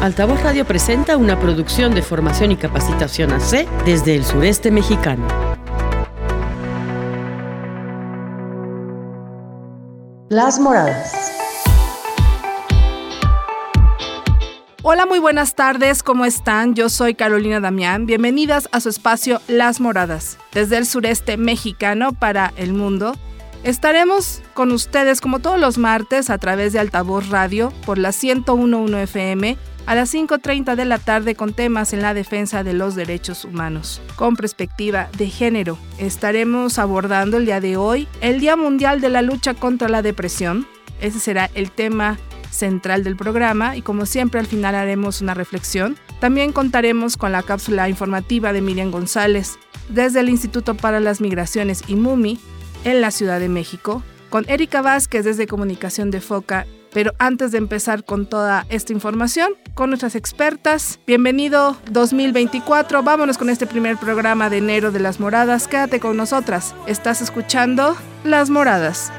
Altavoz Radio presenta una producción de formación y capacitación AC desde el sureste mexicano. Las Moradas. Hola, muy buenas tardes, ¿cómo están? Yo soy Carolina Damián. Bienvenidas a su espacio Las Moradas, desde el sureste mexicano para el mundo. Estaremos con ustedes como todos los martes a través de Altavoz Radio por la 1011 FM a las 5.30 de la tarde con temas en la defensa de los derechos humanos, con perspectiva de género. Estaremos abordando el día de hoy el Día Mundial de la Lucha contra la Depresión. Ese será el tema central del programa y como siempre al final haremos una reflexión. También contaremos con la cápsula informativa de Miriam González desde el Instituto para las Migraciones y MUMI en la Ciudad de México, con Erika Vázquez desde Comunicación de Foca pero antes de empezar con toda esta información, con nuestras expertas, bienvenido 2024. Vámonos con este primer programa de enero de las moradas. Quédate con nosotras. Estás escuchando Las Moradas.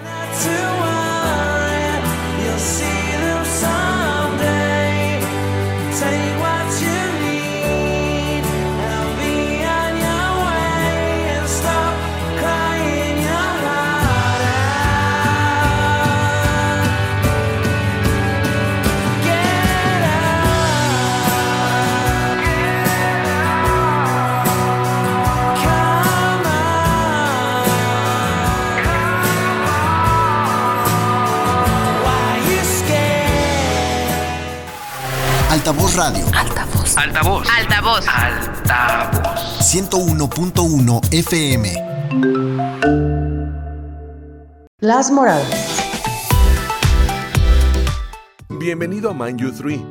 Radio. Altavoz. Altavoz. Altavoz. Altavoz. 101.1 FM. Las Moradas. Bienvenido a Mind You 3.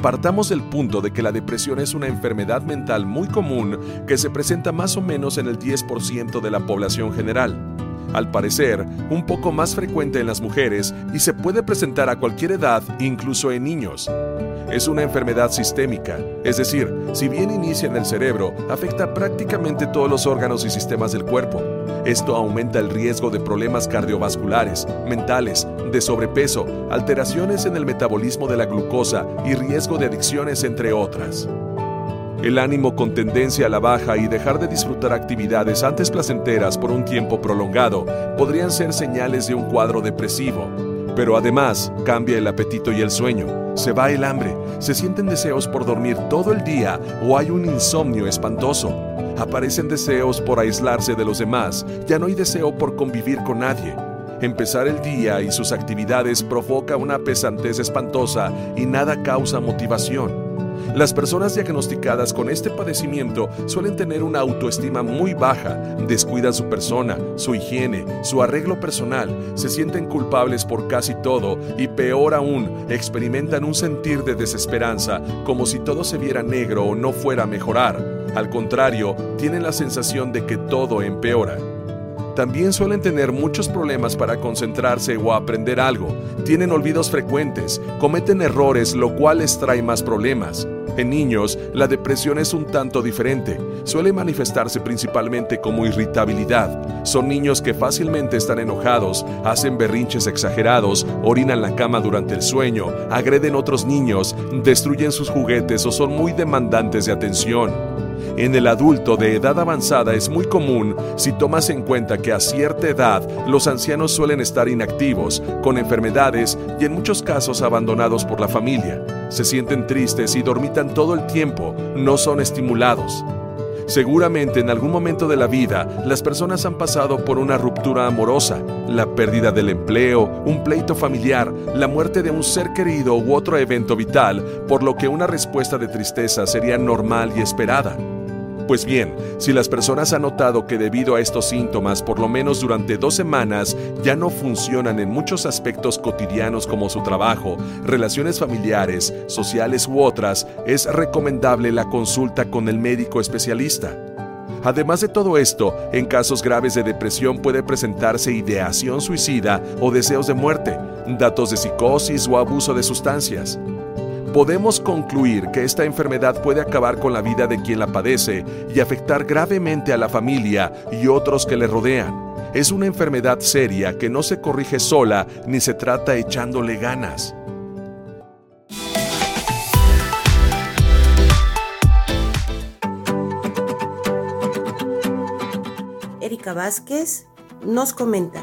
Partamos del punto de que la depresión es una enfermedad mental muy común que se presenta más o menos en el 10% de la población general. Al parecer, un poco más frecuente en las mujeres y se puede presentar a cualquier edad, incluso en niños. Es una enfermedad sistémica, es decir, si bien inicia en el cerebro, afecta prácticamente todos los órganos y sistemas del cuerpo. Esto aumenta el riesgo de problemas cardiovasculares, mentales, de sobrepeso, alteraciones en el metabolismo de la glucosa y riesgo de adicciones, entre otras. El ánimo con tendencia a la baja y dejar de disfrutar actividades antes placenteras por un tiempo prolongado podrían ser señales de un cuadro depresivo. Pero además cambia el apetito y el sueño, se va el hambre, se sienten deseos por dormir todo el día o hay un insomnio espantoso. Aparecen deseos por aislarse de los demás, ya no hay deseo por convivir con nadie. Empezar el día y sus actividades provoca una pesantez espantosa y nada causa motivación. Las personas diagnosticadas con este padecimiento suelen tener una autoestima muy baja, descuidan su persona, su higiene, su arreglo personal, se sienten culpables por casi todo y peor aún, experimentan un sentir de desesperanza, como si todo se viera negro o no fuera a mejorar. Al contrario, tienen la sensación de que todo empeora. También suelen tener muchos problemas para concentrarse o aprender algo, tienen olvidos frecuentes, cometen errores lo cual les trae más problemas. En niños, la depresión es un tanto diferente. Suele manifestarse principalmente como irritabilidad. Son niños que fácilmente están enojados, hacen berrinches exagerados, orinan la cama durante el sueño, agreden otros niños, destruyen sus juguetes o son muy demandantes de atención. En el adulto de edad avanzada es muy común si tomas en cuenta que a cierta edad los ancianos suelen estar inactivos, con enfermedades y en muchos casos abandonados por la familia. Se sienten tristes y dormitan todo el tiempo, no son estimulados. Seguramente en algún momento de la vida las personas han pasado por una ruptura amorosa, la pérdida del empleo, un pleito familiar, la muerte de un ser querido u otro evento vital, por lo que una respuesta de tristeza sería normal y esperada. Pues bien, si las personas han notado que debido a estos síntomas, por lo menos durante dos semanas, ya no funcionan en muchos aspectos cotidianos como su trabajo, relaciones familiares, sociales u otras, es recomendable la consulta con el médico especialista. Además de todo esto, en casos graves de depresión puede presentarse ideación suicida o deseos de muerte, datos de psicosis o abuso de sustancias podemos concluir que esta enfermedad puede acabar con la vida de quien la padece y afectar gravemente a la familia y otros que le rodean. Es una enfermedad seria que no se corrige sola ni se trata echándole ganas. Erika Vázquez nos comenta.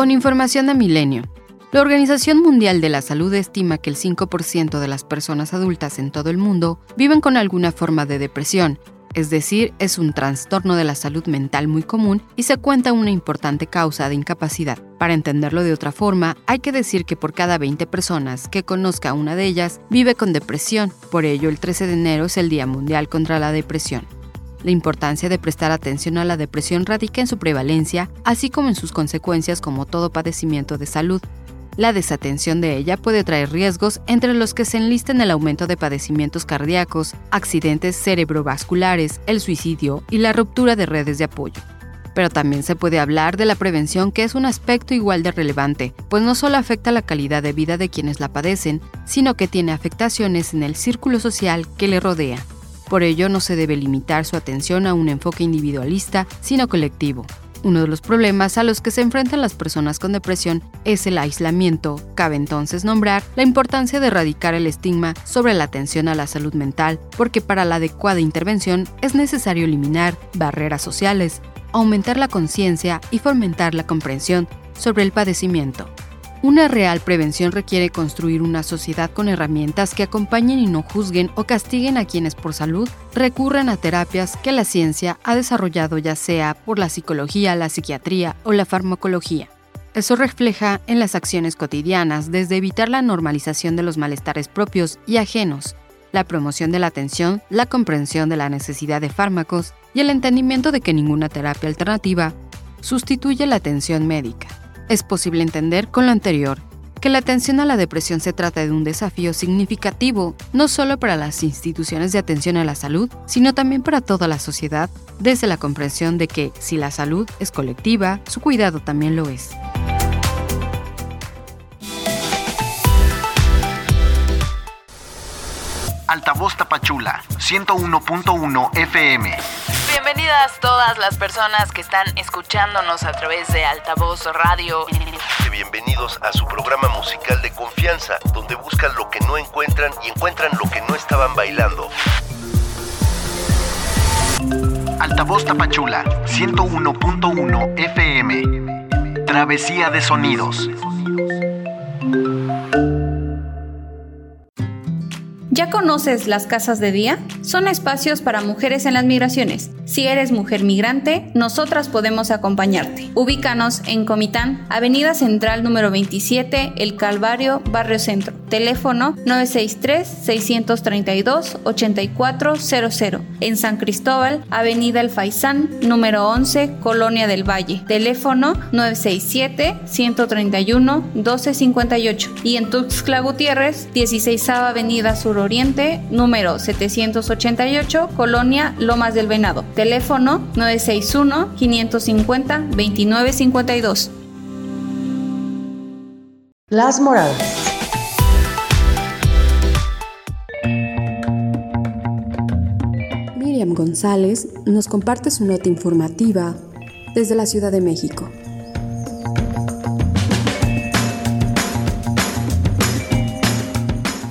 Con información de Milenio. La Organización Mundial de la Salud estima que el 5% de las personas adultas en todo el mundo viven con alguna forma de depresión, es decir, es un trastorno de la salud mental muy común y se cuenta una importante causa de incapacidad. Para entenderlo de otra forma, hay que decir que por cada 20 personas que conozca una de ellas vive con depresión, por ello el 13 de enero es el Día Mundial contra la Depresión. La importancia de prestar atención a la depresión radica en su prevalencia, así como en sus consecuencias como todo padecimiento de salud, la desatención de ella puede traer riesgos entre los que se enlistan el aumento de padecimientos cardíacos, accidentes cerebrovasculares, el suicidio y la ruptura de redes de apoyo. Pero también se puede hablar de la prevención que es un aspecto igual de relevante, pues no solo afecta la calidad de vida de quienes la padecen, sino que tiene afectaciones en el círculo social que le rodea. Por ello no se debe limitar su atención a un enfoque individualista, sino colectivo. Uno de los problemas a los que se enfrentan las personas con depresión es el aislamiento. Cabe entonces nombrar la importancia de erradicar el estigma sobre la atención a la salud mental, porque para la adecuada intervención es necesario eliminar barreras sociales, aumentar la conciencia y fomentar la comprensión sobre el padecimiento. Una real prevención requiere construir una sociedad con herramientas que acompañen y no juzguen o castiguen a quienes por salud recurren a terapias que la ciencia ha desarrollado ya sea por la psicología, la psiquiatría o la farmacología. Eso refleja en las acciones cotidianas, desde evitar la normalización de los malestares propios y ajenos, la promoción de la atención, la comprensión de la necesidad de fármacos y el entendimiento de que ninguna terapia alternativa sustituye la atención médica. Es posible entender con lo anterior que la atención a la depresión se trata de un desafío significativo, no solo para las instituciones de atención a la salud, sino también para toda la sociedad, desde la comprensión de que si la salud es colectiva, su cuidado también lo es. Altavoz Tapachula, 101.1 FM. Bienvenidas todas las personas que están escuchándonos a través de Altavoz Radio. Bienvenidos a su programa musical de confianza, donde buscan lo que no encuentran y encuentran lo que no estaban bailando. Altavoz Tapachula, 101.1 FM. Travesía de sonidos. ¿Ya conoces las casas de día? Son espacios para mujeres en las migraciones. Si eres mujer migrante, nosotras podemos acompañarte. Ubícanos en Comitán, Avenida Central número 27, El Calvario, Barrio Centro. Teléfono 963-632-8400. En San Cristóbal, Avenida El Faisán, número 11, Colonia del Valle. Teléfono 967-131-1258. Y en Tuxtla Gutiérrez, 16 Avenida Sur Oriente, número 788, Colonia Lomas del Venado. Teléfono 961-550-2952. Las Moradas. Miriam González nos comparte su nota informativa desde la Ciudad de México.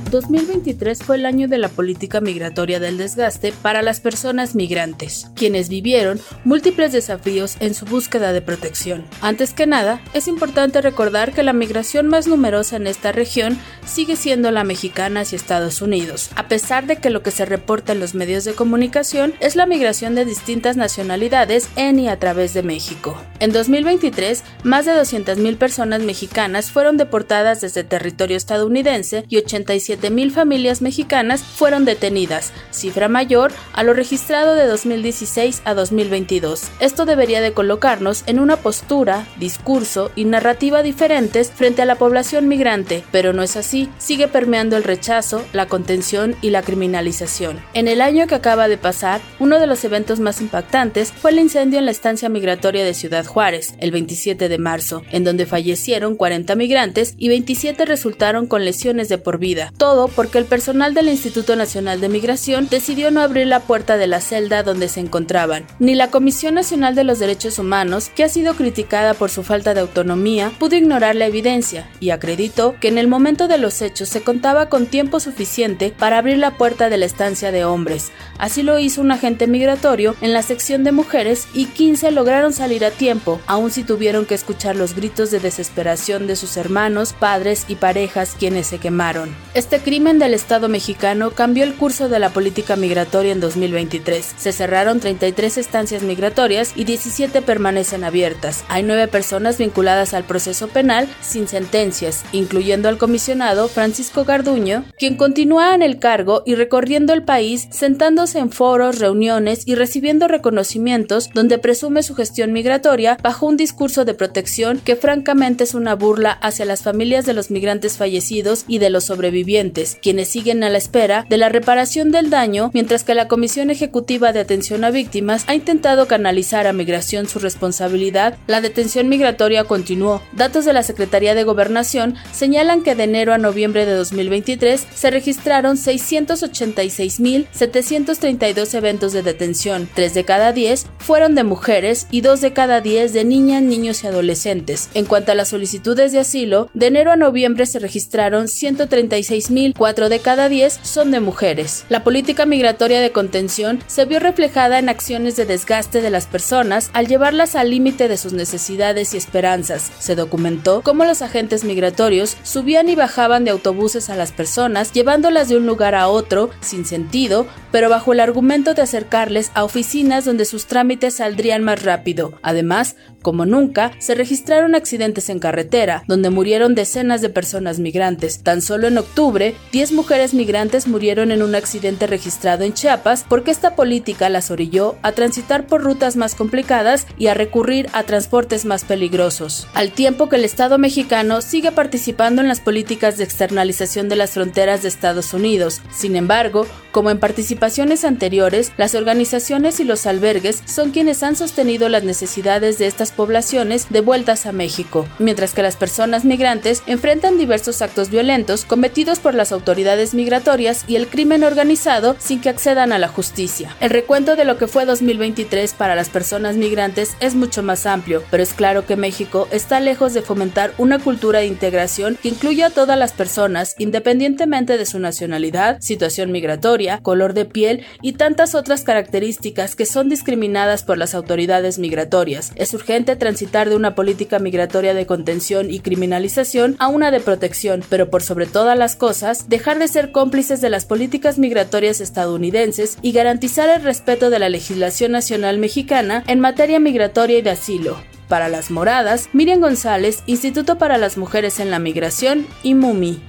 2023 fue el año de la política migratoria del desgaste para las personas migrantes, quienes vivieron múltiples desafíos en su búsqueda de protección. Antes que nada, es importante recordar que la migración más numerosa en esta región sigue siendo la mexicana hacia Estados Unidos, a pesar de que lo que se reporta en los medios de comunicación es la migración de distintas nacionalidades en y a través de México. En 2023, más de 200.000 personas mexicanas fueron deportadas desde territorio estadounidense y 87 mil familias mexicanas fueron detenidas, cifra mayor a lo registrado de 2016 a 2022. Esto debería de colocarnos en una postura, discurso y narrativa diferentes frente a la población migrante, pero no es así, sigue permeando el rechazo, la contención y la criminalización. En el año que acaba de pasar, uno de los eventos más impactantes fue el incendio en la estancia migratoria de Ciudad Juárez, el 27 de marzo, en donde fallecieron 40 migrantes y 27 resultaron con lesiones de por vida todo porque el personal del Instituto Nacional de Migración decidió no abrir la puerta de la celda donde se encontraban. Ni la Comisión Nacional de los Derechos Humanos, que ha sido criticada por su falta de autonomía, pudo ignorar la evidencia y acreditó que en el momento de los hechos se contaba con tiempo suficiente para abrir la puerta de la estancia de hombres. Así lo hizo un agente migratorio en la sección de mujeres y 15 lograron salir a tiempo, aun si tuvieron que escuchar los gritos de desesperación de sus hermanos, padres y parejas quienes se quemaron. Este crimen del Estado mexicano cambió el curso de la política migratoria en 2023. Se cerraron 33 estancias migratorias y 17 permanecen abiertas. Hay nueve personas vinculadas al proceso penal sin sentencias, incluyendo al comisionado Francisco Garduño, quien continúa en el cargo y recorriendo el país sentándose en foros, reuniones y recibiendo reconocimientos donde presume su gestión migratoria bajo un discurso de protección que francamente es una burla hacia las familias de los migrantes fallecidos y de los sobrevivientes, quienes siguen a la espera de la reparación del daño, mientras que la Comisión Ejecutiva de Atención a Víctimas ha intentado canalizar a Migración su responsabilidad, la detención migratoria continuó. Datos de la Secretaría de Gobernación señalan que de enero a noviembre de 2023 se registraron 686.732 eventos de detención. Tres de cada diez fueron de mujeres y dos de cada diez de niñas, niños y adolescentes. En cuanto a las solicitudes de asilo, de enero a noviembre se registraron 136.000, cuatro de cada diez son de mujeres. La política migratoria de contención se vio reflejada en acciones de desgaste de las personas al llevarlas al límite de sus necesidades y esperanzas. Se documentó cómo los agentes migratorios subían y bajaban de autobuses a las personas, llevándolas de un lugar a otro, sin sentido, pero bajo el argumento de acercarles a oficinas donde sus trámites saldrían más rápido. Además, como nunca, se registraron accidentes en carretera, donde murieron decenas de personas migrantes. Tan solo en octubre, 10 mujeres migrantes murieron en un accidente registrado en Chiapas porque esta política las orilló a transitar por rutas más complicadas y a recurrir a transportes más peligrosos. Al tiempo que el Estado mexicano sigue participando en las políticas de externalización de las fronteras de Estados Unidos. Sin embargo, como en participaciones anteriores, las organizaciones y los albergues son quienes han sostenido las necesidades de estas poblaciones devueltas a México, mientras que las personas migrantes enfrentan diversos actos violentos cometidos por las autoridades migratorias y el crimen organizado sin que accedan a la justicia. El recuento de lo que fue 2023 para las personas migrantes es mucho más amplio, pero es claro que México está lejos de fomentar una cultura de integración que incluya a todas las personas, independientemente de su nacionalidad, situación migratoria, color de piel y tantas otras características que son discriminadas por las autoridades migratorias. Es urgente transitar de una política migratoria de contención y criminalización a una de protección, pero por sobre todas las cosas, dejar de ser cómplices de las políticas migratorias estadounidenses y garantizar el respeto de la legislación nacional mexicana en materia migratoria y de asilo. Para las moradas, Miriam González, Instituto para las Mujeres en la Migración y MUMI.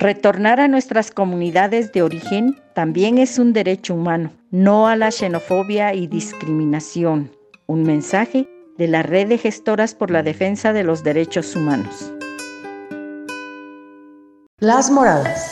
Retornar a nuestras comunidades de origen también es un derecho humano, no a la xenofobia y discriminación. Un mensaje de la Red de Gestoras por la Defensa de los Derechos Humanos. Las Moradas.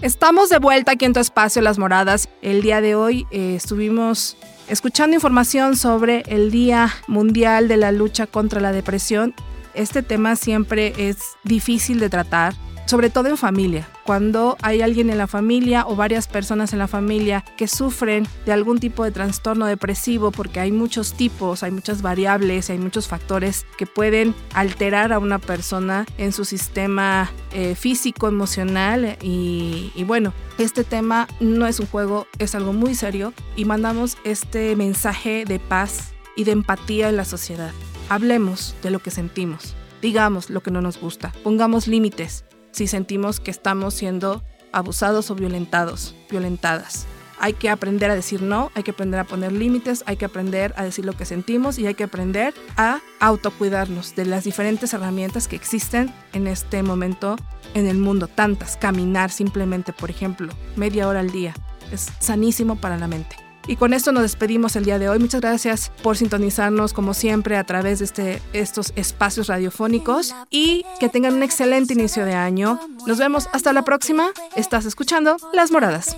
Estamos de vuelta aquí en tu espacio Las Moradas. El día de hoy eh, estuvimos escuchando información sobre el Día Mundial de la Lucha contra la Depresión este tema siempre es difícil de tratar, sobre todo en familia. Cuando hay alguien en la familia o varias personas en la familia que sufren de algún tipo de trastorno depresivo, porque hay muchos tipos, hay muchas variables, hay muchos factores que pueden alterar a una persona en su sistema eh, físico, emocional y, y bueno, este tema no es un juego, es algo muy serio y mandamos este mensaje de paz y de empatía en la sociedad. Hablemos de lo que sentimos, digamos lo que no nos gusta, pongamos límites si sentimos que estamos siendo abusados o violentados, violentadas. Hay que aprender a decir no, hay que aprender a poner límites, hay que aprender a decir lo que sentimos y hay que aprender a autocuidarnos de las diferentes herramientas que existen en este momento en el mundo. Tantas, caminar simplemente, por ejemplo, media hora al día, es sanísimo para la mente. Y con esto nos despedimos el día de hoy. Muchas gracias por sintonizarnos como siempre a través de este, estos espacios radiofónicos y que tengan un excelente inicio de año. Nos vemos hasta la próxima. Estás escuchando Las Moradas.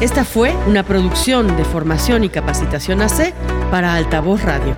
Esta fue una producción de formación y capacitación AC para Altavoz Radio.